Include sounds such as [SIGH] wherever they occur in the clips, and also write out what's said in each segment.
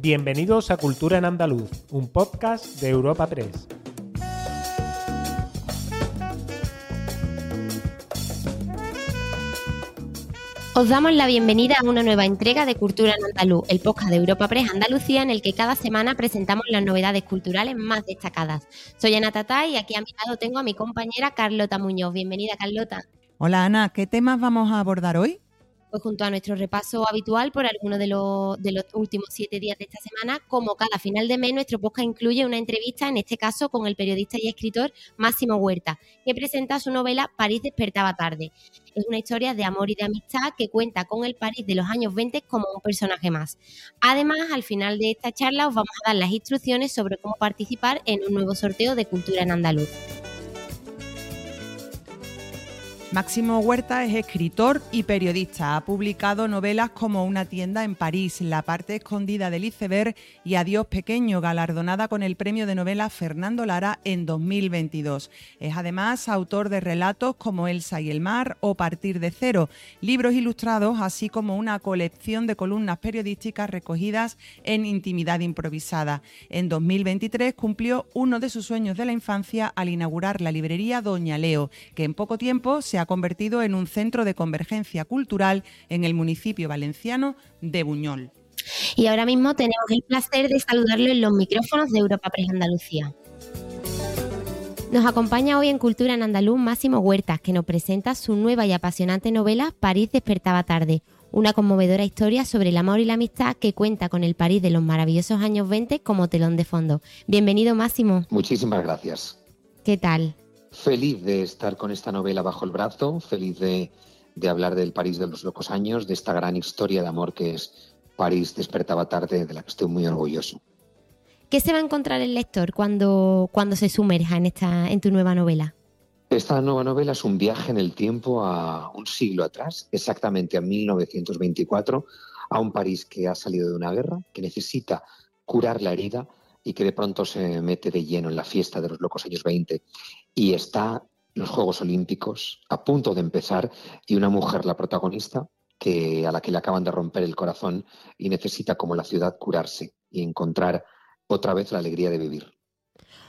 Bienvenidos a Cultura en Andaluz, un podcast de Europa Press. Os damos la bienvenida a una nueva entrega de Cultura en Andaluz, el podcast de Europa Press Andalucía, en el que cada semana presentamos las novedades culturales más destacadas. Soy Ana Tata y aquí a mi lado tengo a mi compañera Carlota Muñoz. Bienvenida, Carlota. Hola Ana, ¿qué temas vamos a abordar hoy? Pues junto a nuestro repaso habitual por algunos de los, de los últimos siete días de esta semana, como cada final de mes, nuestro podcast incluye una entrevista, en este caso con el periodista y escritor Máximo Huerta, que presenta su novela París despertaba tarde. Es una historia de amor y de amistad que cuenta con el París de los años 20 como un personaje más. Además, al final de esta charla os vamos a dar las instrucciones sobre cómo participar en un nuevo sorteo de cultura en andaluz. Máximo Huerta es escritor y periodista. Ha publicado novelas como Una tienda en París, La parte escondida del iceberg y Adiós pequeño, galardonada con el premio de novela Fernando Lara en 2022. Es además autor de relatos como Elsa y el mar o Partir de cero, libros ilustrados, así como una colección de columnas periodísticas recogidas en Intimidad improvisada. En 2023 cumplió uno de sus sueños de la infancia al inaugurar la librería Doña Leo, que en poco tiempo se ha convertido en un centro de convergencia cultural en el municipio valenciano de Buñol. Y ahora mismo tenemos el placer de saludarlo en los micrófonos de Europa Press Andalucía. Nos acompaña hoy en Cultura en Andaluz Máximo Huertas, que nos presenta su nueva y apasionante novela París despertaba tarde, una conmovedora historia sobre el amor y la amistad que cuenta con el París de los maravillosos años 20 como telón de fondo. Bienvenido Máximo. Muchísimas gracias. ¿Qué tal? Feliz de estar con esta novela bajo el brazo, feliz de, hablar del París de los locos años, de esta gran historia de amor que es París despertaba tarde, de la que estoy muy orgulloso. ¿Qué se va a encontrar el lector cuando, cuando se sumerja en, esta, en tu nueva novela? Esta nueva novela es un viaje en el tiempo a un siglo atrás, exactamente a 1924, a un París que ha salido de una guerra, que necesita curar la herida y que de pronto se mete de lleno en la fiesta de los locos años 20 y está los Juegos Olímpicos a punto de empezar y una mujer, la protagonista, que a la que le acaban de romper el corazón y necesita como la ciudad curarse y encontrar otra vez la alegría de vivir.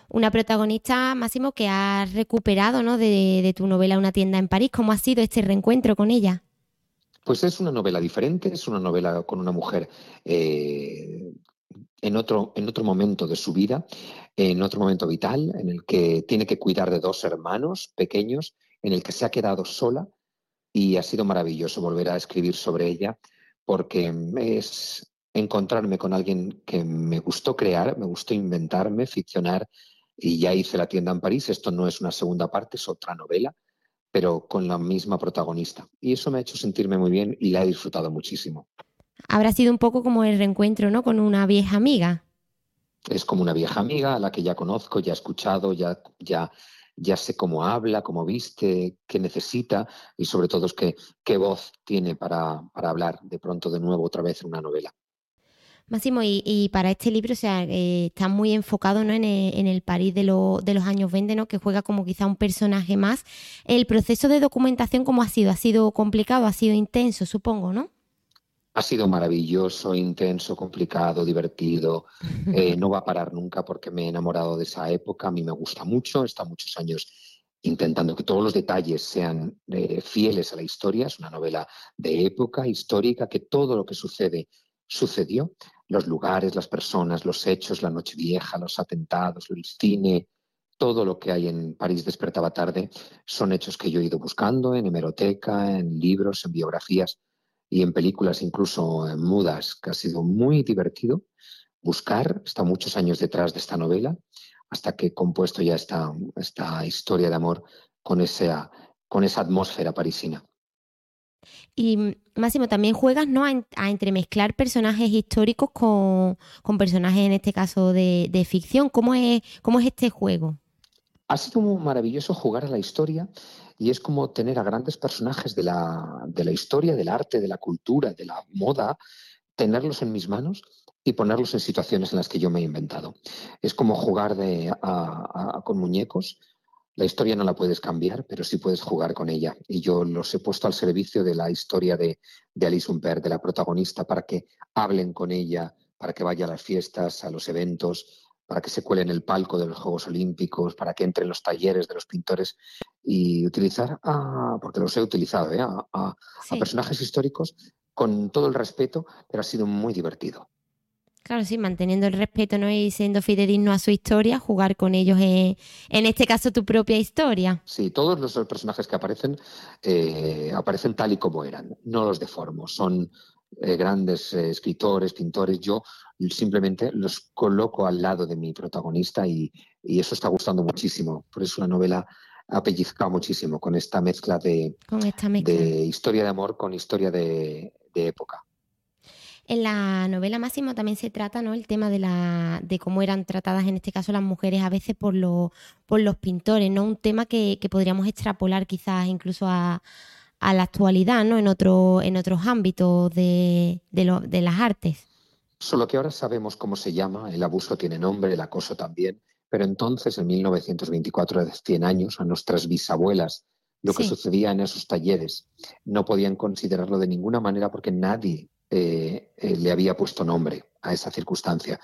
Una protagonista, Máximo, que ha recuperado ¿no? de, tu novela Una tienda en París. ¿Cómo ha sido este reencuentro con ella? Pues es una novela diferente, es una novela con una mujer eh, en otro, en otro momento de su vida, en otro momento vital, en el que tiene que cuidar de dos hermanos pequeños, en el que se ha quedado sola y ha sido maravilloso volver a escribir sobre ella porque es encontrarme con alguien que me gustó crear, me gustó inventarme, ficcionar y ya hice la tienda en París. Esto no es una segunda parte, es otra novela, pero con la misma protagonista. Y eso me ha hecho sentirme muy bien y la he disfrutado muchísimo habrá sido un poco como el reencuentro, ¿no? Con una vieja amiga. Es como una vieja amiga a la que ya conozco, ya he escuchado, ya, ya, ya sé cómo habla, cómo viste, qué necesita y sobre todo es que, qué voz tiene para, hablar de pronto de nuevo otra vez en una novela. Máximo, y, para este libro, o sea, eh, está muy enfocado ¿no? en, el, París de, de, los años 20, ¿no? que juega como quizá un personaje más. El proceso de documentación, ¿cómo ha sido? ¿Ha sido complicado? ¿Ha sido intenso, supongo, no? Ha sido maravilloso, intenso, complicado, divertido. [LAUGHS] Eh, no va a parar nunca porque me he enamorado de esa época. A mí me gusta mucho. Está muchos años intentando que todos los detalles sean eh, fieles a la historia. Es una novela de época histórica, que todo lo que sucede sucedió. Los lugares, las personas, los hechos, la noche vieja, los atentados, el cine, todo lo que hay en París despertaba tarde son hechos que yo he ido buscando en hemeroteca, en libros, en biografías y en películas incluso mudas, que ha sido muy divertido buscar. Está muchos años detrás de esta novela hasta que he compuesto ya esta, esta historia de amor con esa, con esa atmósfera parisina. Y Máximo, también juegas ¿no? a, entremezclar personajes históricos con, personajes, en este caso, de, de, ficción. ¿Cómo es, ¿Cómo es este juego? Ha sido muy maravilloso jugar a la historia y es como tener a grandes personajes de la, de la historia, del arte, de la cultura, de la moda, tenerlos en mis manos y ponerlos en situaciones en las que yo me he inventado. Es como jugar de, con muñecos. La historia no la puedes cambiar, pero sí puedes jugar con ella. Y yo los he puesto al servicio de la historia de, de Alice Humbert, de la protagonista, para que hablen con ella para que vaya a las fiestas, a los eventos, para que se cuele en el palco de los Juegos Olímpicos, para que entre en los talleres de los pintores y utilizar, a, porque los he utilizado, ¿eh? a, personajes históricos con todo el respeto, pero ha sido muy divertido. Claro, sí, manteniendo el respeto ¿no? y siendo fidedigno a su historia, jugar con ellos, en, en este caso tu propia historia. Sí, todos los personajes que aparecen eh, aparecen tal y como eran, no los deformo, son eh, grandes eh, escritores, pintores, yo simplemente los coloco al lado de mi protagonista y, eso está gustando muchísimo. Por eso la novela ha pellizcado muchísimo con esta mezcla de, de historia de amor con historia de, época. En la novela Máximo también se trata ¿no? el tema de, la, de cómo eran tratadas en este caso las mujeres a veces por, por los pintores, ¿no? un tema que podríamos extrapolar quizás incluso a, a la actualidad, ¿no? En, otro, en otros ámbitos de, de, las artes. Solo que ahora sabemos cómo se llama, el abuso tiene nombre, el acoso también, pero entonces, en 1924, de 100 años, a nuestras bisabuelas, lo que sucedía en esos talleres, no podían considerarlo de ninguna manera porque nadie eh, eh, le había puesto nombre a esa circunstancia.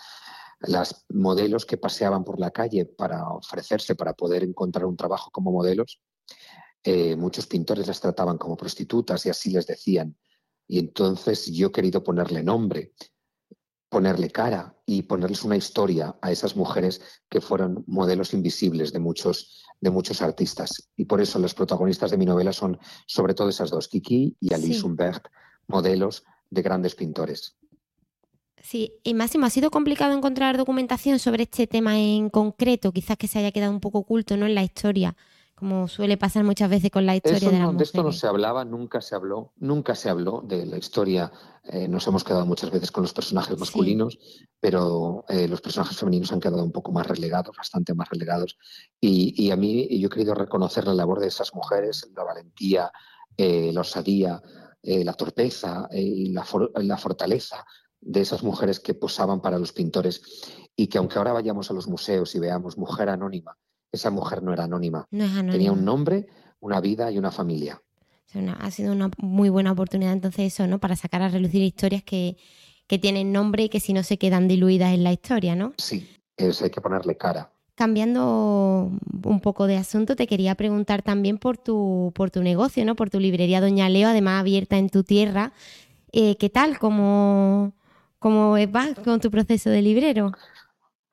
Las modelos que paseaban por la calle para ofrecerse, para poder encontrar un trabajo como modelos, eh, muchos pintores las trataban como prostitutas y así les decían. Y entonces yo he querido ponerle nombre, ponerle cara y ponerles una historia a esas mujeres que fueron modelos invisibles de muchos, de muchos artistas. Y por eso las protagonistas de mi novela son sobre todo esas dos, Kiki y Alice Humbert, modelos de grandes pintores. Sí, y Máximo, ¿ha sido complicado encontrar documentación sobre este tema en concreto? Quizás que se haya quedado un poco oculto ¿no? en la historia como suele pasar muchas veces con la historia de la De esto no se hablaba, nunca se habló, nunca se habló de la historia. Eh, nos hemos quedado muchas veces con los personajes masculinos, pero eh, los personajes femeninos han quedado un poco más relegados, bastante más relegados. Y, a mí yo he querido reconocer la labor de esas mujeres, la valentía, eh, la osadía, la torpeza y la, la fortaleza de esas mujeres que posaban para los pintores y que aunque ahora vayamos a los museos y veamos mujer anónima, esa mujer no era anónima. Tenía un nombre, una vida y una familia. ha sido una muy buena oportunidad entonces eso, ¿no? Para sacar a relucir historias que, tienen nombre y que si no se quedan diluidas en la historia, ¿no? Sí, eso hay que ponerle cara. Cambiando un poco de asunto, te quería preguntar también por tu, por tu negocio, ¿no? Por tu librería Doña Leo, además abierta en tu tierra. Eh, ¿Qué tal? ¿Cómo, ¿Cómo vas con tu proceso de librero?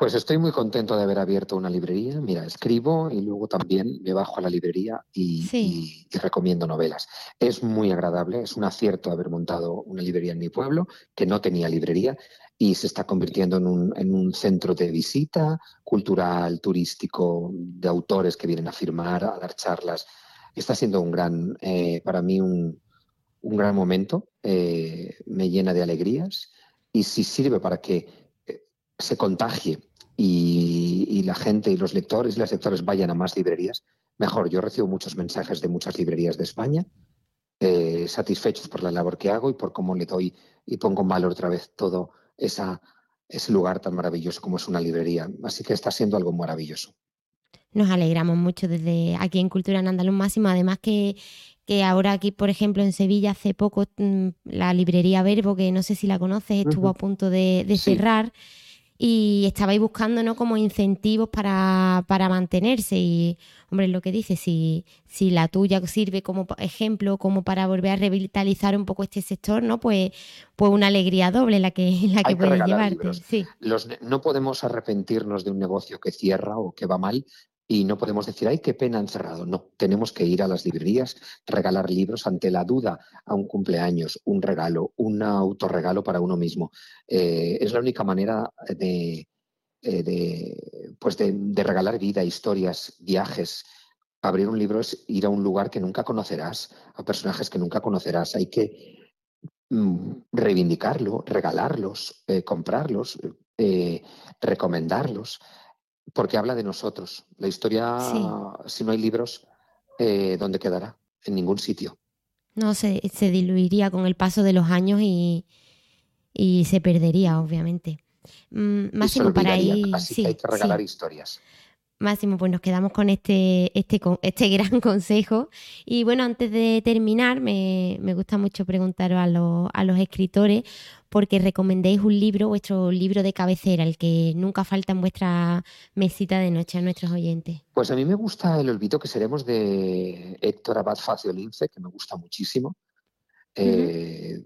Pues estoy muy contento de haber abierto una librería. Mira, escribo y luego también me bajo a la librería y, recomiendo novelas. Es muy agradable, es un acierto haber montado una librería en mi pueblo, que no tenía librería, y se está convirtiendo en un, centro de visita cultural, turístico, de autores que vienen a firmar, a dar charlas. Está siendo un gran, eh, para mí, un, gran momento. Eh, me llena de alegrías y si sirve para que eh, se contagie y, la gente y los lectores y las lectores vayan a más librerías, mejor. Yo recibo muchos mensajes de muchas librerías de España, eh, satisfechos por la labor que hago y por cómo le doy y pongo en valor otra vez todo esa, ese lugar tan maravilloso como es una librería. Así que está siendo algo maravilloso. Nos alegramos mucho desde aquí en Cultura en Andaluz Máximo, además que, que ahora aquí, por ejemplo, en Sevilla hace poco mm, la librería Verbo, que no sé si la conoces, estuvo a punto de, cerrar y estabais buscando ¿no? como incentivos para, mantenerse y hombre lo que dice si, si la tuya sirve como ejemplo como para volver a revitalizar un poco este sector no pues pues una alegría doble la que la que, puedes llevarte sí. no podemos arrepentirnos de un negocio que cierra o que va mal y no podemos decir, ay, qué pena encerrado. No, tenemos que ir a las librerías, regalar libros ante la duda a un cumpleaños, un regalo, un autorregalo para uno mismo. Eh, es la única manera de, eh, pues de, regalar vida, historias, viajes. Abrir un libro es ir a un lugar que nunca conocerás, a personajes que nunca conocerás. Hay que mm, reivindicarlo, regalarlos, eh, comprarlos, recomendarlos porque habla de nosotros. La historia, si no hay libros, eh, ¿dónde quedará? En ningún sitio. No, se, se diluiría con el paso de los años y, y se perdería, obviamente. Mm, Máximo, para ir. Así que hay que regalar historias. Máximo, pues nos quedamos con este, este, este [LAUGHS] gran consejo. Y bueno, antes de terminar, me, gusta mucho preguntaros a los, a los escritores porque recomendéis un libro, vuestro libro de cabecera, el que nunca falta en vuestra mesita de noche a nuestros oyentes. Pues a mí me gusta El olvido que seremos de Héctor Abad Faciolince, que me gusta muchísimo. Eh,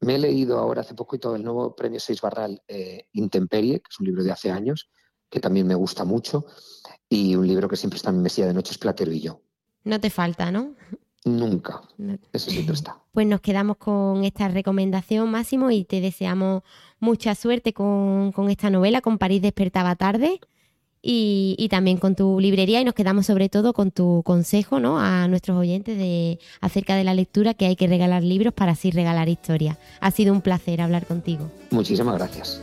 me he leído ahora hace poquito el nuevo premio Seis Barral eh, Intemperie, que es un libro de hace años, que también me gusta mucho, y un libro que siempre está en mi mesilla de noche es Platero y yo. No te falta, ¿no? Nunca. Eso siempre está. Pues nos quedamos con esta recomendación, Máximo, y te deseamos mucha suerte con, esta novela, con París despertaba tarde. Y, también con tu librería y nos quedamos sobre todo con tu consejo ¿no? a nuestros oyentes de, acerca de la lectura que hay que regalar libros para así regalar historia. Ha sido un placer hablar contigo. Muchísimas gracias.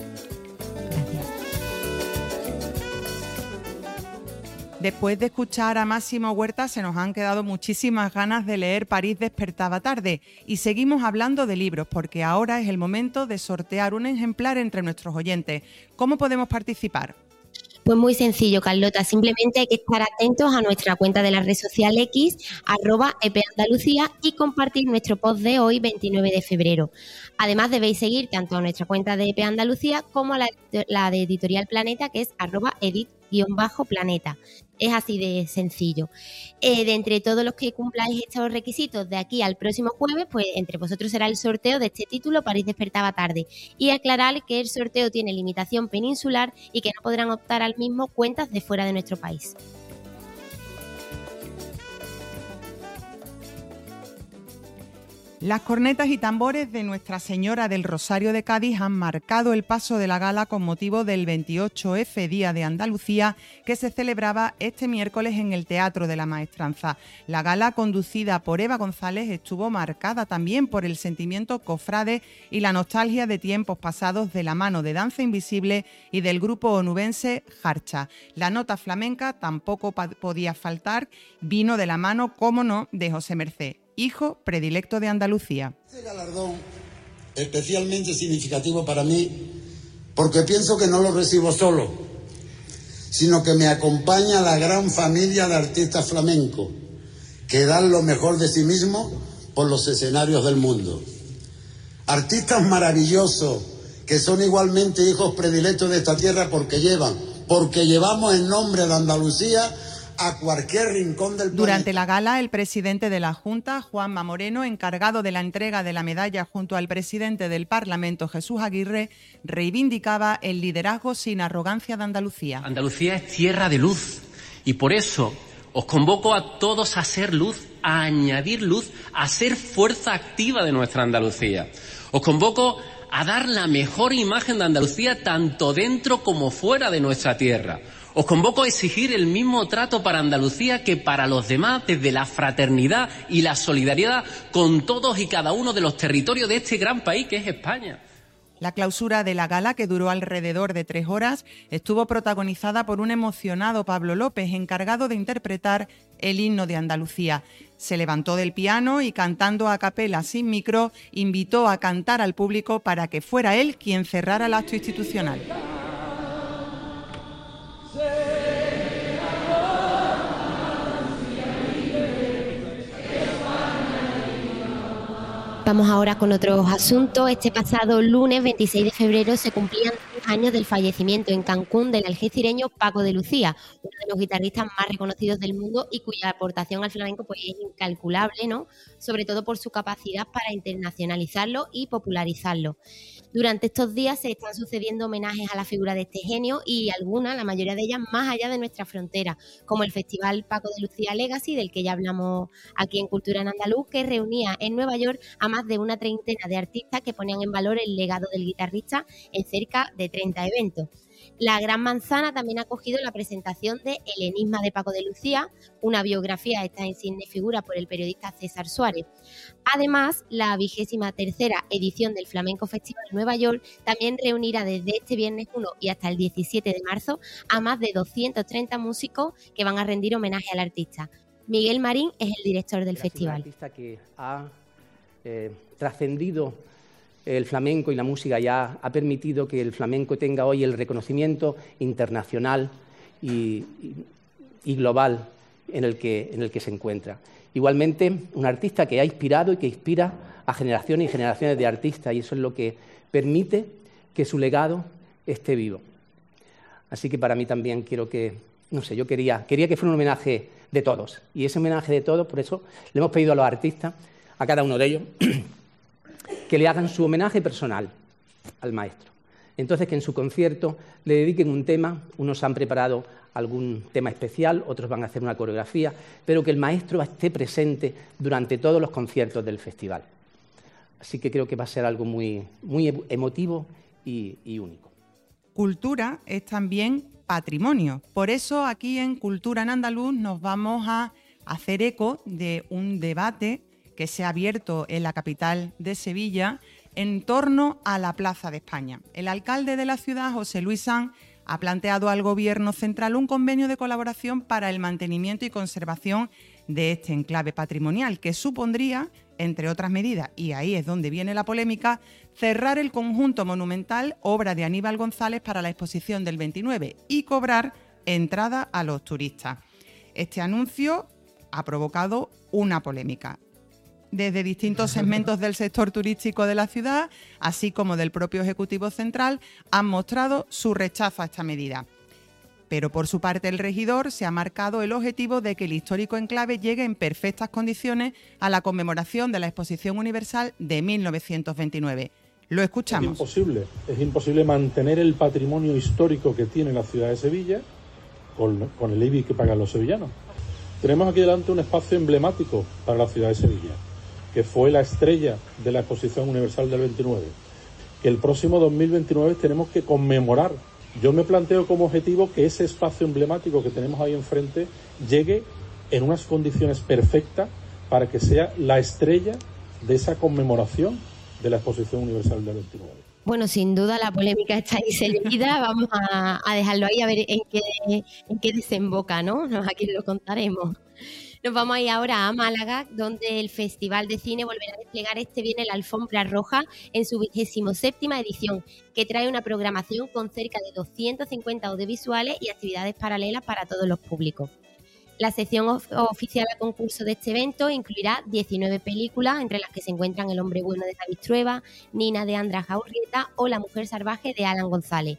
Después de escuchar a Máximo Huerta se nos han quedado muchísimas ganas de leer París despertaba tarde y seguimos hablando de libros porque ahora es el momento de sortear un ejemplar entre nuestros oyentes. ¿Cómo podemos participar? Pues muy sencillo, Carlota. Simplemente hay que estar atentos a nuestra cuenta de la red social X, arroba epandalucía, y compartir nuestro post de hoy, 29 de febrero. Además, debéis seguir tanto a nuestra cuenta de EP Andalucía como a la, de Editorial Planeta, que es arroba edit-planeta. Es así de sencillo. Eh, de entre todos los que cumpláis estos requisitos de aquí al próximo jueves, pues entre vosotros será el sorteo de este título París despertaba tarde. Y aclarar que el sorteo tiene limitación peninsular y que no podrán optar al mismo cuentas de fuera de nuestro país. Las cornetas y tambores de Nuestra Señora del Rosario de Cádiz han marcado el paso de la gala con motivo del 28F Día de Andalucía que se celebraba este miércoles en el Teatro de la Maestranza. La gala conducida por Eva González estuvo marcada también por el sentimiento cofrade y la nostalgia de tiempos pasados de la mano de Danza Invisible y del grupo onubense Jarcha. La nota flamenca tampoco podía faltar, vino de la mano, como no, de José Merced hijo predilecto de Andalucía. Este galardón especialmente significativo para mí porque pienso que no lo recibo solo, sino que me acompaña la gran familia de artistas flamencos que dan lo mejor de sí mismos por los escenarios del mundo. Artistas maravillosos que son igualmente hijos predilectos de esta tierra porque llevan, porque llevamos el nombre de Andalucía a cualquier rincón del Durante la gala, el presidente de la Junta, Juanma Moreno, encargado de la entrega de la medalla junto al presidente del Parlamento, Jesús Aguirre, reivindicaba el liderazgo sin arrogancia de Andalucía. Andalucía es tierra de luz y por eso os convoco a todos a ser luz, a añadir luz, a ser fuerza activa de nuestra Andalucía. Os convoco a dar la mejor imagen de Andalucía tanto dentro como fuera de nuestra tierra. Os convoco a exigir el mismo trato para Andalucía que para los demás desde la fraternidad y la solidaridad con todos y cada uno de los territorios de este gran país que es España. La clausura de la gala, que duró alrededor de tres horas, estuvo protagonizada por un emocionado Pablo López, encargado de interpretar el himno de Andalucía. Se levantó del piano y cantando a capela sin micro, invitó a cantar al público para que fuera él quien cerrara el acto institucional. Vamos ahora con otros asuntos. Este pasado lunes 26 de febrero se cumplían años del fallecimiento en Cancún del algecireño Paco de Lucía, uno de los guitarristas más reconocidos del mundo y cuya aportación al flamenco pues, es incalculable, ¿no? Sobre todo por su capacidad para internacionalizarlo y popularizarlo. Durante estos días se están sucediendo homenajes a la figura de este genio y algunas, la mayoría de ellas, más allá de nuestra frontera, como el Festival Paco de Lucía Legacy, del que ya hablamos aquí en Cultura en Andaluz, que reunía en Nueva York a más de una treintena de artistas que ponían en valor el legado del guitarrista en cerca de 30 eventos. La Gran Manzana también ha acogido la presentación de El Enigma de Paco de Lucía, una biografía de esta insigne figura por el periodista César Suárez. Además, la vigésima tercera edición del Flamenco Festival de Nueva York también reunirá desde este viernes 1 y hasta el 17 de marzo a más de 230 músicos que van a rendir homenaje al artista. Miguel Marín es el director del festival. Un artista que ha eh, trascendido el flamenco y la música ya ha permitido que el flamenco tenga hoy el reconocimiento internacional y, global en el, que, en el que se encuentra. Igualmente, un artista que ha inspirado y que inspira a generaciones y generaciones de artistas, y eso es lo que permite que su legado esté vivo. Así que para mí también quiero que, no sé, yo quería, quería que fuera un homenaje de todos. Y ese homenaje de todos, por eso le hemos pedido a los artistas, a cada uno de ellos, [CLEARS THROAT] que le hagan su homenaje personal al maestro. Entonces, que en su concierto le dediquen un tema, unos han preparado algún tema especial, otros van a hacer una coreografía, pero que el maestro esté presente durante todos los conciertos del festival. Así que creo que va a ser algo muy, muy emotivo y, y único. Cultura es también patrimonio. Por eso aquí en Cultura en Andaluz nos vamos a hacer eco de un debate que se ha abierto en la capital de Sevilla en torno a la Plaza de España. El alcalde de la ciudad, José Luis San, ha planteado al Gobierno central un convenio de colaboración para el mantenimiento y conservación de este enclave patrimonial, que supondría, entre otras medidas, y ahí es donde viene la polémica, cerrar el conjunto monumental obra de Aníbal González para la exposición del 29 y cobrar entrada a los turistas. Este anuncio ha provocado una polémica desde distintos segmentos del sector turístico de la ciudad, así como del propio Ejecutivo Central, han mostrado su rechazo a esta medida. Pero por su parte el regidor se ha marcado el objetivo de que el histórico enclave llegue en perfectas condiciones a la conmemoración de la Exposición Universal de 1929. Lo escuchamos. Es imposible, es imposible mantener el patrimonio histórico que tiene la ciudad de Sevilla con, con el IBI que pagan los sevillanos. Tenemos aquí delante un espacio emblemático para la ciudad de Sevilla que fue la estrella de la Exposición Universal del 29, que el próximo 2029 tenemos que conmemorar. Yo me planteo como objetivo que ese espacio emblemático que tenemos ahí enfrente llegue en unas condiciones perfectas para que sea la estrella de esa conmemoración de la Exposición Universal del 29. Bueno, sin duda la polémica está ahí servida. [LAUGHS] Vamos a, dejarlo ahí a ver en qué, en qué desemboca, ¿no? Aquí lo contaremos. Nos vamos a ir ahora a Málaga, donde el Festival de Cine volverá a desplegar este viernes la alfombra roja en su vigésimo séptima edición, que trae una programación con cerca de 250 audiovisuales y actividades paralelas para todos los públicos. La sección oficial a concurso de este evento incluirá 19 películas, entre las que se encuentran El hombre bueno de David Trueba, Nina de Andra Jaurrieta o La mujer salvaje de Alan González.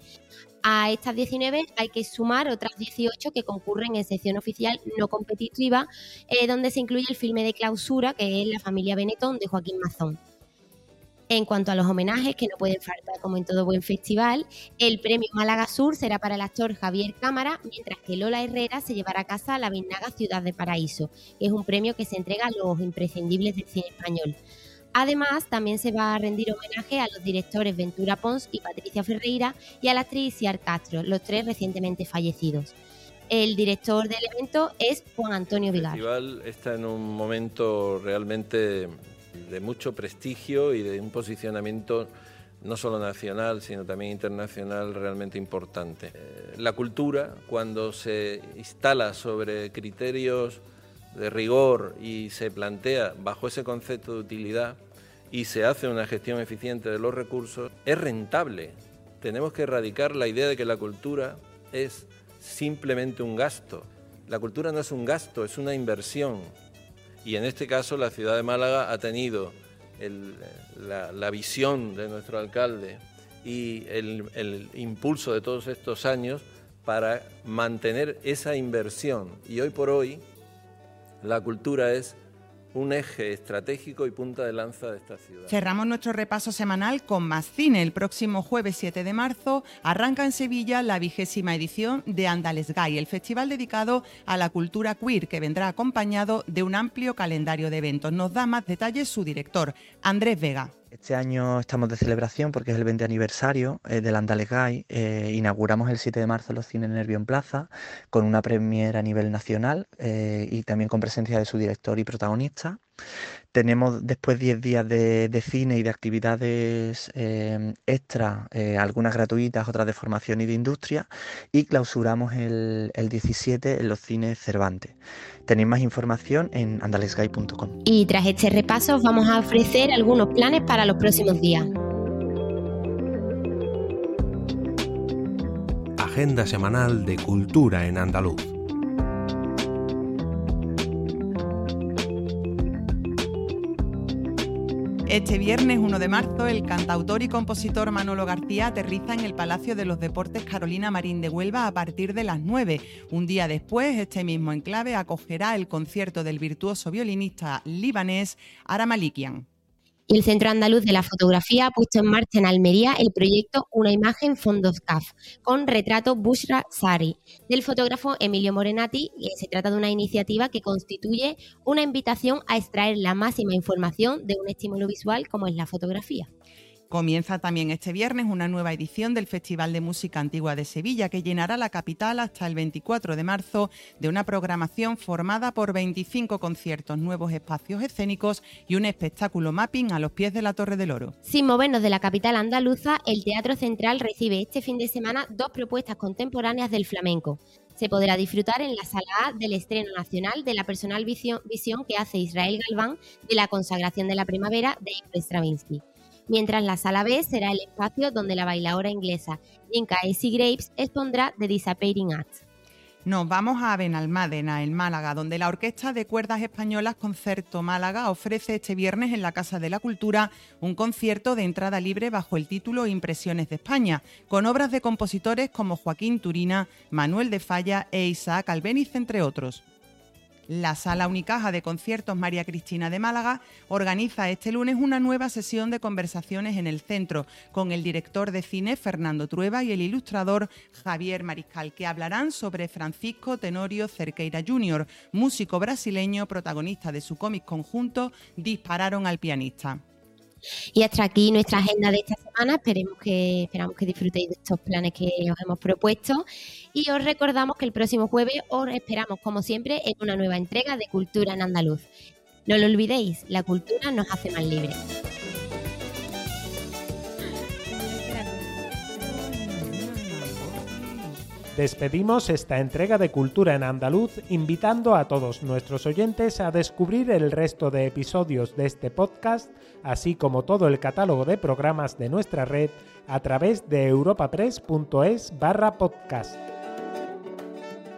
A estas 19 hay que sumar otras 18 que concurren en sección oficial no competitiva, eh, donde se incluye el filme de clausura, que es La familia Benetton de Joaquín Mazón. En cuanto a los homenajes, que no pueden faltar como en todo buen festival, el premio Málaga Sur será para el actor Javier Cámara, mientras que Lola Herrera se llevará a casa la Vinaga Ciudad de Paraíso, que es un premio que se entrega a los imprescindibles del cine español. Además, también se va a rendir homenaje a los directores Ventura Pons y Patricia Ferreira y a la actriz Ciar Castro, los tres recientemente fallecidos. El director del evento es Juan Antonio Vigar. El festival está en un momento realmente de mucho prestigio y de un posicionamiento no solo nacional, sino también internacional realmente importante. Eh, la cultura, cuando se instala sobre criterios de rigor y se plantea bajo ese concepto de utilidad y se hace una gestión eficiente de los recursos, es rentable. Tenemos que erradicar la idea de que la cultura es simplemente un gasto. La cultura no es un gasto, es una inversión. Y en este caso la ciudad de Málaga ha tenido la, visión de nuestro alcalde y el impulso de todos estos años para mantener esa inversión. Y hoy por hoy la cultura es un eje estratégico y punta de lanza de esta ciudad. Cerramos nuestro repaso semanal con más cine. El próximo jueves 7 de marzo arranca en Sevilla la vigésima edición de Andales Gay, el festival dedicado a la cultura queer que vendrá acompañado de un amplio calendario de eventos. Nos da más detalles su director, Andrés Vega. Este año estamos de celebración porque es el 20 aniversario eh, del Andales Gay. Eh, inauguramos el 7 de marzo los cines Nervio Plaza con una premiera a nivel nacional eh, y también con presencia de su director y protagonista. Tenemos después 10 días de, cine y de actividades eh, extra, eh, algunas gratuitas, otras de formación y de industria, y clausuramos el, 17 en los cines Cervantes. Tenéis más información en andalesguy.com. Y tras este repaso os vamos a ofrecer algunos planes para los próximos días. agenda semanal de Cultura en Andaluz. Este viernes 1 de marzo, el cantautor y compositor Manolo García aterriza en el Palacio de los Deportes Carolina Marín de Huelva a partir de las 9. Un día después, este mismo enclave acogerá el concierto del virtuoso violinista libanés Ara Malikian el Centro Andaluz de la Fotografía ha puesto en marcha en Almería el proyecto Una imagen Fondos CAF con retrato Bushra Sari del fotógrafo Emilio Morenati. Y se trata de una iniciativa que constituye una invitación a extraer la máxima información de un estímulo visual como es la fotografía. Comienza también este viernes una nueva edición del Festival de Música Antigua de Sevilla que llenará la capital hasta el 24 de marzo de una programación formada por 25 conciertos, nuevos espacios escénicos y un espectáculo mapping a los pies de la Torre del Oro. Sin movernos de la capital andaluza, el Teatro Central recibe este fin de semana dos propuestas contemporáneas del flamenco se podrá disfrutar en la sala A del estreno nacional de la personal visión, que hace Israel Galván de la consagración de la primavera de Stravinsky mientras la sala B será el espacio donde la bailadora inglesa Inca Essie Graves expondrá The Disappearing Act. Nos vamos a Benalmádena, en Málaga, donde la Orquesta de Cuerdas Españolas Concerto Málaga ofrece este viernes en la Casa de la Cultura un concierto de entrada libre bajo el título Impresiones de España, con obras de compositores como Joaquín Turina, Manuel de Falla e Isaac Albeniz, entre otros. La Sala Unicaja de Conciertos María Cristina de Málaga organiza este lunes una nueva sesión de conversaciones en el centro con el director de cine Fernando Trueba y el ilustrador Javier Mariscal, que hablarán sobre Francisco Tenorio Cerqueira Jr., músico brasileño protagonista de su cómic conjunto Dispararon al pianista. Y hasta aquí nuestra agenda de esta semana. Esperemos que, esperamos que disfrutéis de estos planes que os hemos propuesto. Y os recordamos que el próximo jueves os esperamos, como siempre, en una nueva entrega de Cultura en Andaluz. No lo olvidéis, la cultura nos hace más libres. Despedimos esta entrega de Cultura en Andaluz invitando a todos nuestros oyentes a descubrir el resto de episodios de este podcast, así como todo el catálogo de programas de nuestra red a través de europapress.es barra podcast.